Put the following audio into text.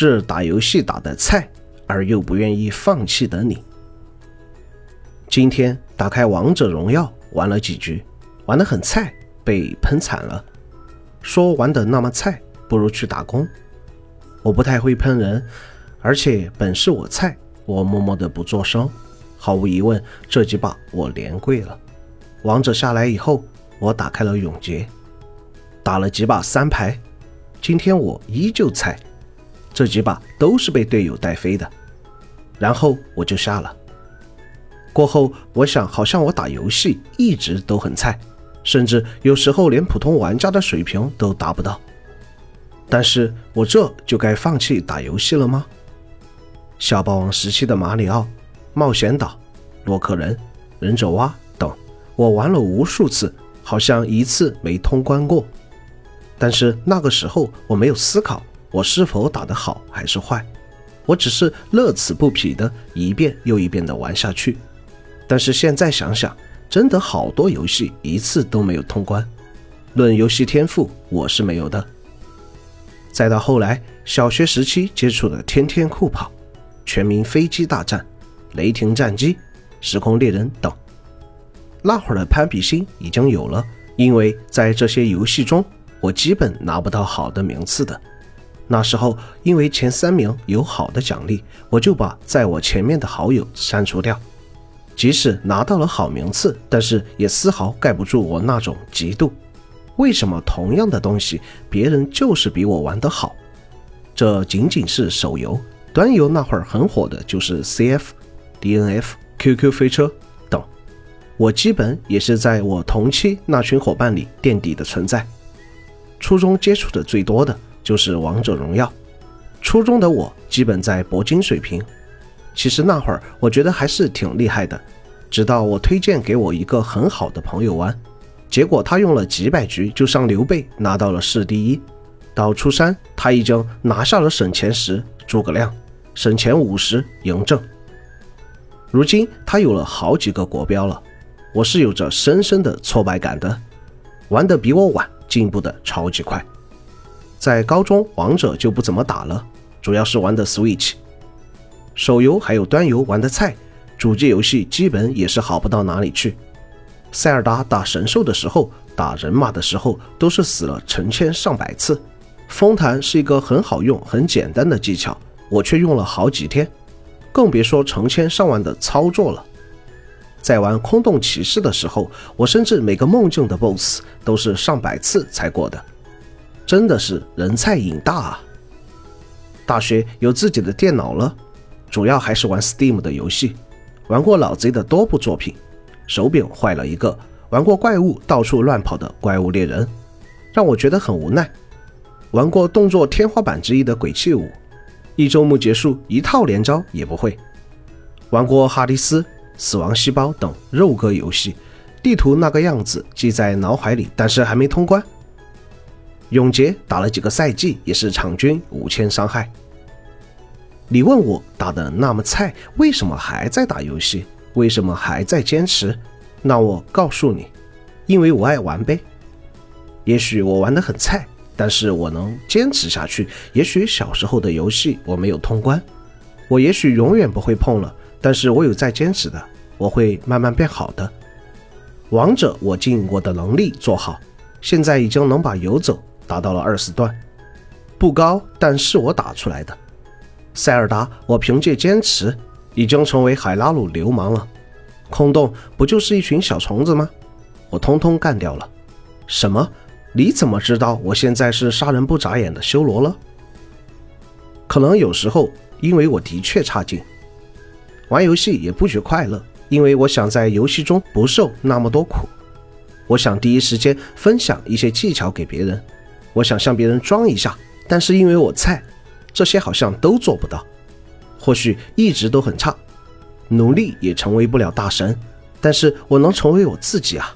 是打游戏打的菜，而又不愿意放弃的你。今天打开王者荣耀玩了几局，玩得很菜，被喷惨了。说玩得那么菜，不如去打工。我不太会喷人，而且本是我菜，我默默的不作声。毫无疑问，这几把我连跪了。王者下来以后，我打开了永劫，打了几把三排。今天我依旧菜，这几把都是被队友带飞的。然后我就下了。过后我想，好像我打游戏一直都很菜，甚至有时候连普通玩家的水平都达不到。但是我这就该放弃打游戏了吗？小霸王时期的马里奥、冒险岛、洛克人、忍者蛙等，我玩了无数次，好像一次没通关过。但是那个时候我没有思考我是否打得好还是坏，我只是乐此不疲的一遍又一遍的玩下去。但是现在想想，真的好多游戏一次都没有通关。论游戏天赋，我是没有的。再到后来，小学时期接触的《天天酷跑》《全民飞机大战》《雷霆战机》《时空猎人》等，那会儿的攀比心已经有了，因为在这些游戏中，我基本拿不到好的名次的。那时候，因为前三名有好的奖励，我就把在我前面的好友删除掉。即使拿到了好名次，但是也丝毫盖不住我那种嫉妒。为什么同样的东西，别人就是比我玩得好？这仅仅是手游，端游那会儿很火的就是 CF、DNF、QQ 飞车等。我基本也是在我同期那群伙伴里垫底的存在。初中接触的最多的就是王者荣耀，初中的我基本在铂金水平。其实那会儿我觉得还是挺厉害的，直到我推荐给我一个很好的朋友玩。结果他用了几百局就上刘备，拿到了市第一。到初三，他已经拿下了省前十诸葛亮，省前五十嬴政。如今他有了好几个国标了，我是有着深深的挫败感的。玩的比我晚，进步的超级快。在高中，王者就不怎么打了，主要是玩的 Switch。手游还有端游玩的菜，主机游戏基本也是好不到哪里去。塞尔达打神兽的时候，打人马的时候，都是死了成千上百次。风弹是一个很好用、很简单的技巧，我却用了好几天，更别说成千上万的操作了。在玩空洞骑士的时候，我甚至每个梦境的 BOSS 都是上百次才过的，真的是人菜瘾大啊！大学有自己的电脑了，主要还是玩 Steam 的游戏，玩过老贼的多部作品。手柄坏了一个，玩过怪物到处乱跑的怪物猎人，让我觉得很无奈。玩过动作天花板之一的鬼泣五，一周目结束一套连招也不会。玩过哈迪斯、死亡细胞等肉鸽游戏，地图那个样子记在脑海里，但是还没通关。永劫打了几个赛季，也是场均五千伤害。你问我打的那么菜，为什么还在打游戏？为什么还在坚持？那我告诉你，因为我爱玩呗。也许我玩得很菜，但是我能坚持下去。也许小时候的游戏我没有通关，我也许永远不会碰了，但是我有在坚持的，我会慢慢变好的。王者我尽我的能力做好，现在已经能把游走达到了二十段，不高，但是我打出来的。塞尔达我凭借坚持。已经成为海拉鲁流氓了，空洞不就是一群小虫子吗？我通通干掉了。什么？你怎么知道我现在是杀人不眨眼的修罗了？可能有时候因为我的确差劲，玩游戏也不觉快乐，因为我想在游戏中不受那么多苦。我想第一时间分享一些技巧给别人，我想向别人装一下，但是因为我菜，这些好像都做不到。或许一直都很差，努力也成为不了大神，但是我能成为我自己啊。